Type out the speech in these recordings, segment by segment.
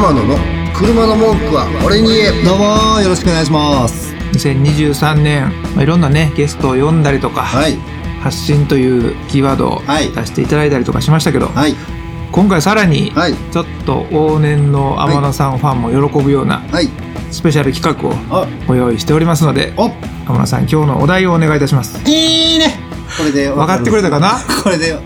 天野の車の文句は俺に言え。どうもよろしくお願いします。2023年、まあ、いろんなねゲストを呼んだりとか、はい。発信というキーワードをはい。出していただいたりとかしましたけど、はい。今回さらにはい。ちょっと往年の天野さんファンも喜ぶようなはい。スペシャル企画をあ。ご用意しておりますのでお。天野さん今日のお題をお願いいたします。いいね。これで分かってくれたかな？これで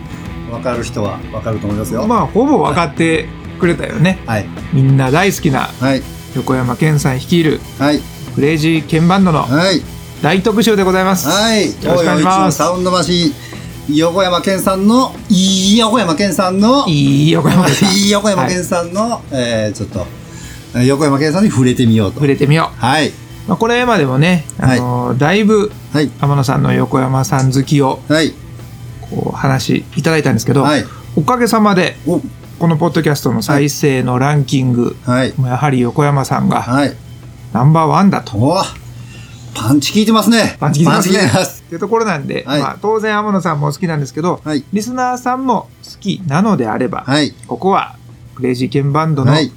分かる人は分かると思いますよ。まあほぼ分かってくれたよね。はい。みんな大好きなはい。横山健さん率いるはい。クレイジーケンバンドのはい。大特集でございます、はい。よろしくお願いします。サウンドマシン。横山健さんのいい横山健さんのいい横山健さん。いい横山はい健さんの、えーちょっとえー横山健さんに触れてみようと。触れてみよはい、う、まあ、これまでもね、あのだいぶはい。天野さんの横山さん好きをはい。こう話いただいたんですけど、はい。おかげさまでおこのポッドキャストの再生のランキング、はい。やはり横山さんがはい。ナンバーワンだと。おパンチ効いてますね。パンチ効いてますね。っていうところなんで、はい。まあ、当然天野さんも好きなんですけど、はい。リスナーさんも好きなのであれば、はい。ここはクレイジーケンバンドのはい。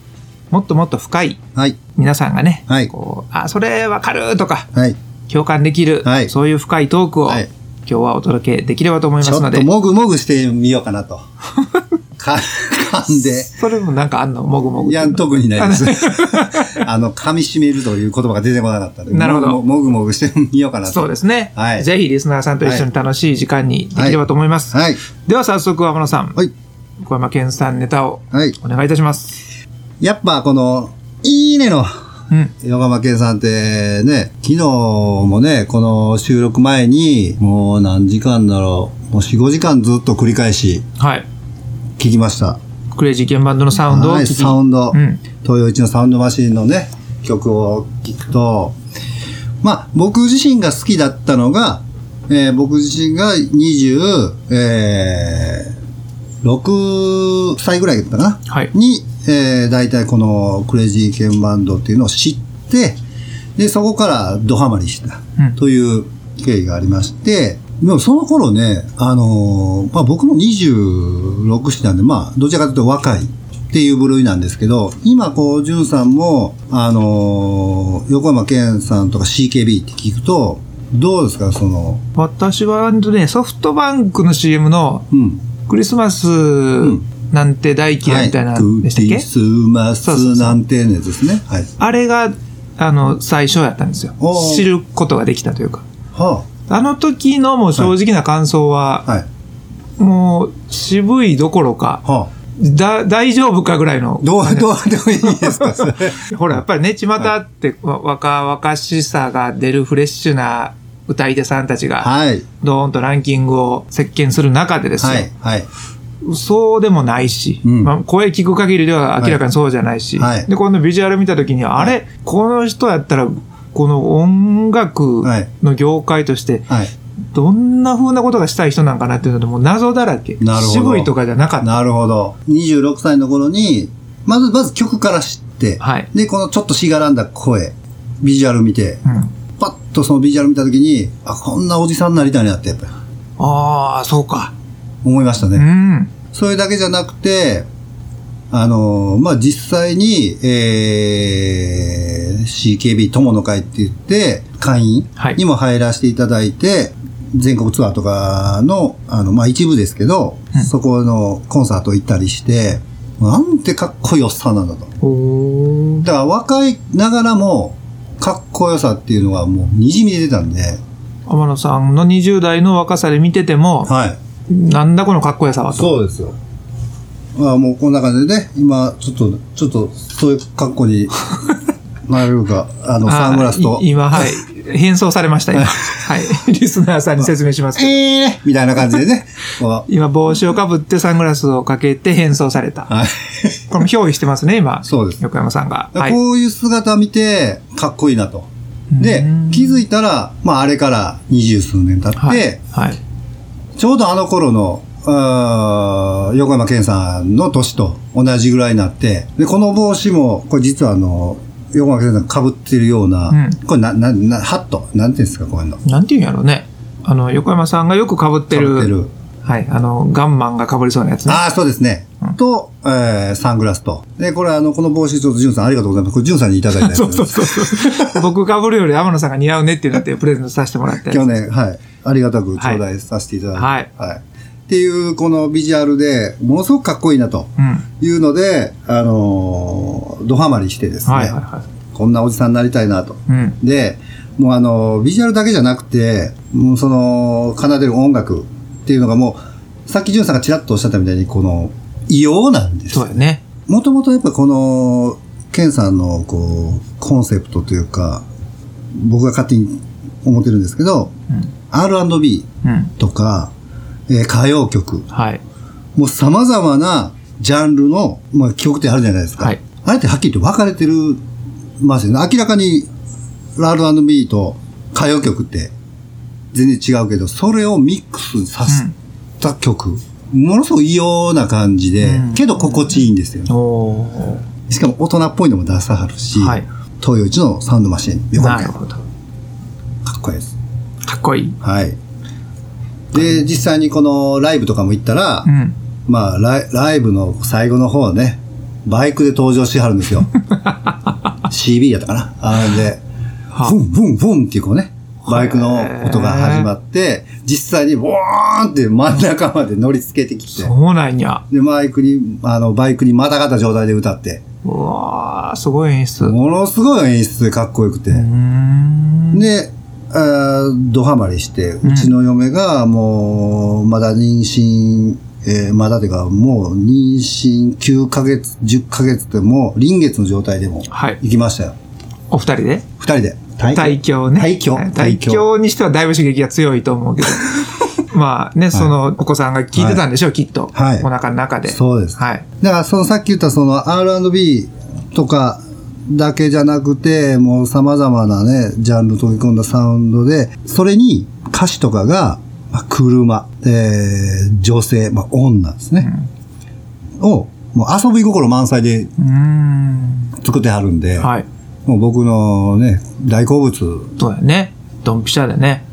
もっともっと深いはい。皆さんがね、はい。こうあそれわかるとかはい。共感できる、はい。そういう深いトークを、はい。今日はお届けできればと思いますので。ちょっともぐもぐしてみようかなと んで。それもなんかあんの？もぐもぐいや特にないです。あの噛み締めるという言葉が出てこなかったなるほど。ももぐもぐしてみようかなと。そうですね、はい。ぜひリスナーさんと一緒に楽しい時間にできればと思います、はい。では早速天野さん、はい。小山健さんネタをはい。お願いいたします。やっぱこのいいねのうん。横浜健さんってね、昨日もね、この収録前に、もう何時間だろう、もう4、5時間ずっと繰り返しはい。聞きました。クレイジーケンバンドのサウンドをはい、聞き、サウンド、うん。東洋一のサウンドマシンのね、曲を聞くと、まあ、僕自身が好きだったのが、えー僕自身が20、えー、6歳ぐらいだったかな？はい。に、えー、大体このクレイジーケンバンドっていうのを知って、で、そこからドハマりしたうん。という経緯がありまして、でもその頃ね、あのーまあ僕も26歳なんで、まあどちらかというと若いっていう部類なんですけど、今こう、ジュンさんも、あのー横山健さんとか CKB って聞くと、どうですか、その、私はねソフトバンクの CM のうん。クリスマスなんて大嫌いみたいなはいでしたっけ、クリスマスなんてのやつですね。はい。あれがあの最初やったんですよ。知ることができたというか。はあの時のもう正直な感想は、あ。はい。もう渋いどころかはあ。だ大丈夫かぐらいのどう、どう、どういいですか。ほらやっぱりね巷ってわ若々しさが出るフレッシュな歌い手さんたちがはい。ドーンとランキングを席巻する中でですよ、はい。はい。そうでもないし、うんまあ、声聞く限りでは明らかにそうじゃないし、はいはいで、このビジュアル見た時に、あれ、この人やったら、この音楽の業界として、はい。どんな風なことがしたい人なんかなっていうので、もう謎だらけ。なるほど渋いとかじゃなかった。なるほど。26歳の頃に、まず、まず曲から知って、はい。で、このちょっとしがらんだ声、ビジュアル見て、うん。パッとそのビジュアル見た時に、あ、こんなおじさんになりたいなって、やっぱりああ、そうか。思いましたね。うん。それだけじゃなくて、あのーまあ、実際に、えー、CKB 友の会って言って、会員はいにも入らせていただいて、全国ツアーとかの、あの、まあ、一部ですけど、うんそこのコンサート行ったりして、なんてかっこいいおっさんなんだと。だから若いながらも、かっこよさっていうのがもう滲み出てたんで、天野さんの20代の若さで見てても、はい。なんだこのかっこよさはと。そうですよ。まあもうこの中でね、今、ちょっと、ちょっと、そういう格好になれるか、あの、サングラスと今、はい。変装されました、今。はい。リスナーさんに説明しますけど。ええみたいな感じでね。こ今、帽子をかぶってサングラスをかけて変装された。うはい。これも憑依してますね、今。そうです。横山さんが。はい。こういう姿見て、かっこいいなと。でうん、気づいたら、まあ、あれから二十数年経って、はい。はい。ちょうどあの頃の、横山健さんの年と同じぐらいになって、で、この帽子も、これ実はあの、横山健さん被ってるような、うんこれな、な、な、ハット？なんていうんですか、こういうの？なんていうんやろうね。あの、横山さんがよく被ってる、被ってる。はい。あの、ガンマンが被りそうなやつね。ああ、そうですね。と、えー、サングラスと。で、これあの、この帽子ちょっとジュンさんありがとうございます。これジュンさんにいただいたやつ そうそうそうそう。僕被るより天野さんが似合うねってなってプレゼントさせてもらって。去年、はい。ありがたく頂戴させていただいて。はいはい。っていう、このビジュアルで、ものすごくかっこいいなとうん。いうので、あのードハマりしてですね、はいはいはこんなおじさんになりたいなと。い。うん。で、もうあの、ビジュアルだけじゃなくて、もうその、奏でる音楽っていうのがもう、さっきジュンさんがちらっとおっしゃったみたいに、この、異様なんですそうやね。もともとやっぱこの、ケンさんのこう、コンセプトというか、僕が勝手に思ってるんですけど、R&B うん。うん。とか、えー歌謡曲、はい。もう様々なジャンルの、まあ、曲ってあるじゃないですか。はいあれってはっきりと分かれてるますよね。明らかに R&B と歌謡曲って全然違うけど、それをミックスさせた曲、ものすごく異様な感じで、うんけど心地いいんですよね。しかも大人っぽいのも出さはるし、はい東洋一のサウンドマシン、横かなるほど。っこいいです。かっこいい。はい。で、実際にこのライブとかも行ったら、うん。まあライ、ライブの最後の方ね、バイクで登場しはるんですよ。CB やったかなあれで、はブンブンブンっていうこうね、バイクの音が始まって、実際にボーンって真ん中まで乗り付けてきて、そうなんや。で、バイクに、あの、バイクにまたがった状態で歌って、うわー、すごい演出。うものすごい演出でかっこよくて。で、あードハマりして、うちの嫁がもう、まだ妊娠、えーまだてか、もう妊娠9ヶ月、10ヶ月でもう臨月の状態でもはい。行きましたよ。お二人で？二人で。対響ね。対響はい対響にしてはだいぶ刺激が強いと思うけど。まあね、そのお子さんが聞いてたんでしょう、きっと。はいお腹の中で。そうです。はい。だから、そのさっき言ったその R&B とかだけじゃなくて、もう様々なね、ジャンル飛び込んだサウンドで、それに歌詞とかが、まあ、車、えー女性、まあ、女ですね。を、もう遊び心満載で。作ってはるんで、はい。もう僕のね、大好物。そうやね。ドンピシャでね。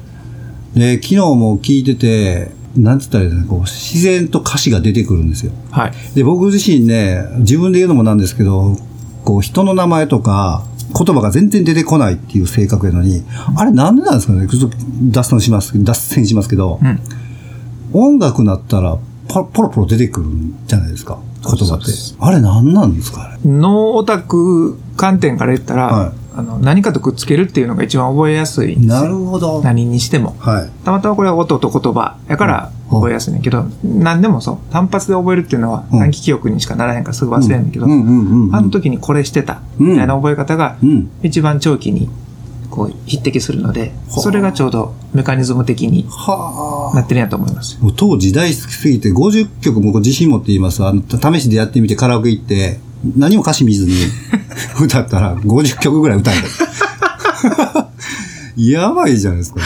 で、昨日も聞いてて、なんつったらいいですかね、こう、自然と歌詞が出てくるんですよ。はい。で、僕自身ね、自分で言うのもなんですけど、こう、人の名前とか、言葉が全然出てこないっていう性格やのに、あれなんでなんですかね脱線します、脱線しますけど、うん。音楽なったらポロポロ出てくるんじゃないですか、言葉って。あれなんなんですか。脳オタク観点から言ったら、はいあの何かとくっつけるっていうのが一番覚えやすいなるほど。何にしても。はい。たまたまこれは音と言葉やからうん覚えやすいねんけど、何でもそう、単発で覚えるっていうのはうん短期記憶にしかならへんからすぐ忘れんねんけど、あの時にこれしてた、みたいな覚え方がうん。一番長期にこう匹敵するので、はあそれがちょうどメカニズム的にはあ。なってるんやと思います。もう当時大好きすぎて50曲も自信持って言います。あの、試しでやってみてカラオケ行って、何も歌詞見ずに 歌ったら50曲ぐらい歌えた。やばいじゃないですか。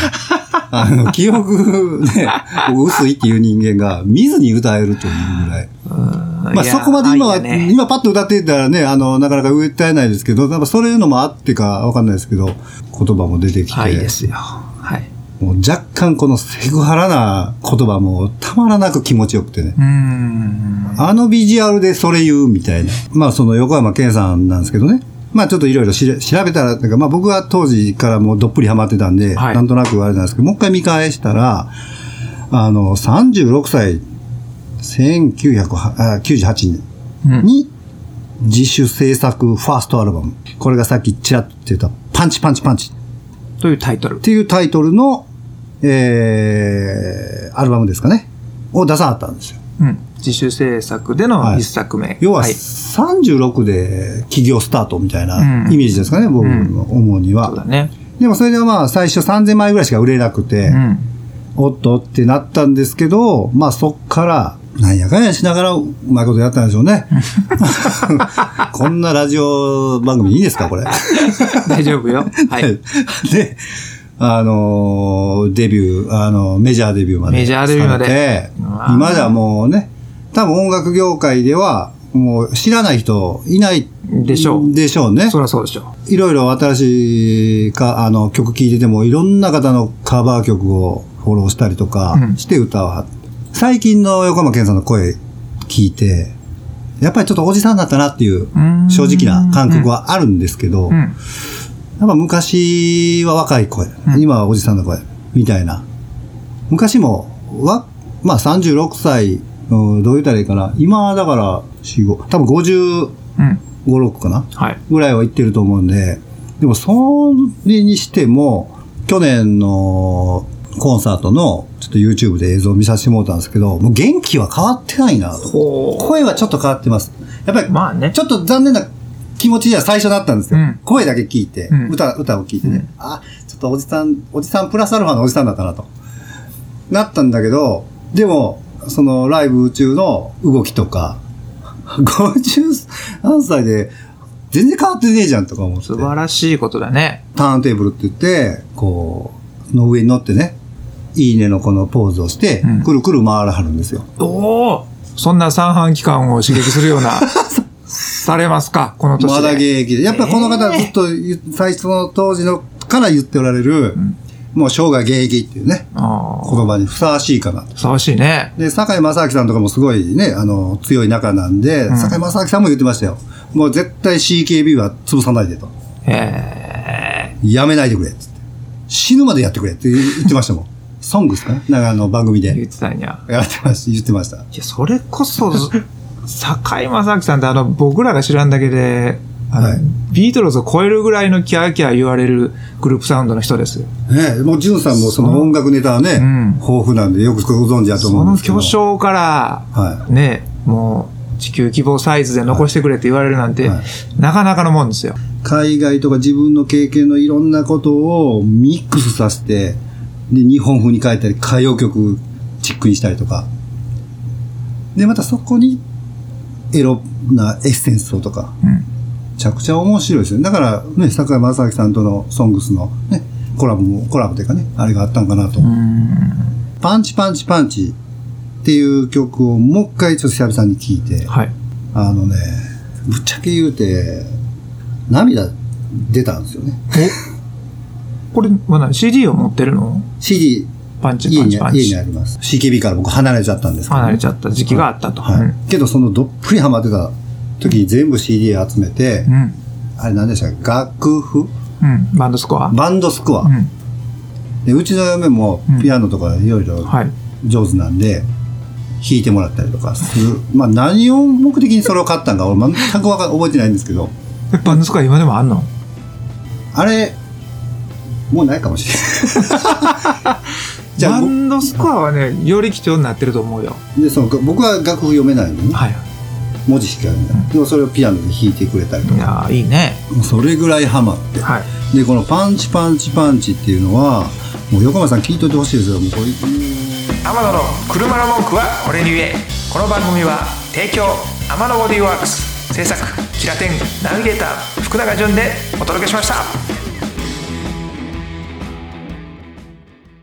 あの、記憶ね、薄いっていう人間が見ずに歌えるというぐらい。まあそこまで今は、ね今パッと歌ってたらね、あの、なかなか歌えないですけど、なんかそういうのもあってかわかんないですけど、言葉も出てきて。はいですよ。はい。もう若干このセクハラな言葉もたまらなく気持ちよくてね。あのビジュアルでそれ言うみたいな。まあその横山健さんなんですけどね。まあちょっといろいろ調べたら、なんかまあ僕は当時からもうどっぷりハマってたんで、はいなんとなくあれなんですけど、もう一回見返したら、あの、36歳、1998年うんに自主制作ファーストアルバム。これがさっきちらっと言ったパンチパンチパンチというタイトルっ。ていうタイトルの、えー、アルバムですかね。を出さはったんですよ。うん。自主制作での一作目。要ははい。36で起業スタートみたいなうんイメージですかね、僕の思うには。そうだね。でもそれでまあ最初3000枚ぐらいしか売れなくて、うん。おっとってなったんですけど、まあそっから、なんやかんやしながらうまいことやったんでしょうね。こんなラジオ番組いいですか、これ。大丈夫よ。はい。で、あのーデビュー、あの、メジャーデビューまで。メジャーデビューまで今ではもうね、多分音楽業界では、もう知らない人いないでしょう。でしょうね。そりゃそうでしょいろいろ新しいか、あの、曲聴いてても、いろんな方のカバー曲をフォローしたりとかうんして歌は最近の横山健さんの声聞いて、やっぱりちょっとおじさんだったなっていう正直な感覚はあるんですけど、うん。やっぱ昔は若い声、うん今はおじさんの声、みたいな。昔も、わ、まあ36歳、うんどう言ったらいいかな。今だから、4、5、多分55、うん。6かなはい。ぐらいは行ってると思うんで、でもそれにしても、去年のコンサートの、ちょっと YouTube で映像を見させてもらったんですけど、もう元気は変わってないなと。ほ声はちょっと変わってます。やっぱり、まあねちょっと残念な気持ちには最初だったんですよ。うん声だけ聞いて、うん歌、歌を聞いてね、うんあ、ちょっとおじさん、おじさんプラスアルファのおじさんだったなと。なったんだけど、でも、そのライブ中の動きとか、53歳で全然変わってねえじゃんとか思って。素晴らしいことだね。ターンテーブルって言って、こう、の上に乗ってね、いいねのこのポーズをして、うんくるくる回らはるんですよ。おおそんな三半規管を刺激するような、されますかこの年で。まだ現役で。やっぱりこの方はずっと言う、最初の当時のから言っておられる、もう生涯現役っていうね。言葉にふさわしいかなと。ふさわしいね。で、坂井正明さんとかもすごいね、あの、強い仲なんで、ん坂井正明さんも言ってましたよ。もう絶対 CKB は潰さないでと。へえ。やめないでくれって。死ぬまでやってくれって言ってましたもん。ソングですかね？なんかあの番組で言ってたんや。やってました、言ってました。いや、それこそ、坂井正明さんってあの、僕らが知らんだけで、あの、はいビートルズを超えるぐらいのキャーキャー言われるグループサウンドの人ですよ。ねえもう、ジュンさんもその音楽ネタはね、うん豊富なんでよくご存知だと思そのうんですけど。巨匠から、はね、もう、地球規模サイズで残してくれって言われるなんて、はいなかなかのもんですよ。海外とか自分の経験のいろんなことをミックスさせて、で、日本風に変えたり、歌謡曲チックにしたりとか。で、またそこに、エロなエッセンスをとか、うん。めちゃくちゃ面白いですよ。だから、ね、坂井正明さんとのソングスのね、コラボも、コラボというかね、あれがあったんかなと。うん。パンチパンチパンチっていう曲をもう一回ちょっと久々に聴いて、はい。あのね、ぶっちゃけ言うて、涙出たんですよね。これ、まだ CD を持ってるの？CD、パンチパンチパンチ。家にあります。CKB から僕離れちゃったんですけど、離れちゃった時期があったと。はい。うんけどそのどっぷりハマってた時に全部 CD 集めて、うん。あれ何でしたっけ？楽譜？うん。バンドスコア？バンドスコア。うん。でうちの嫁もピアノとかいろいろはい。上手なんで、弾いてもらったりとかする。まあ何を目的にそれを買ったんか俺全くわか覚えてないんですけど、え、バンドスコア今でもあんの？あれ、もうないかもしれない。じゃあバ、ンドスコア？はね、より貴重になってると思うよ。でその僕は楽譜読めないのに、はい。文字しか読めない。でもそれをピアノで弾いてくれたりとか、いやーいいね。それぐらいハマって。はい。で、このパンチパンチパンチっていうのは、もう横山さん聞いといてほしいですよ。もうこれ、天野の車の文句は俺に言えこの番組は提供天野ボディーワークス制作キラテンナビゲーター福永潤でお届けしました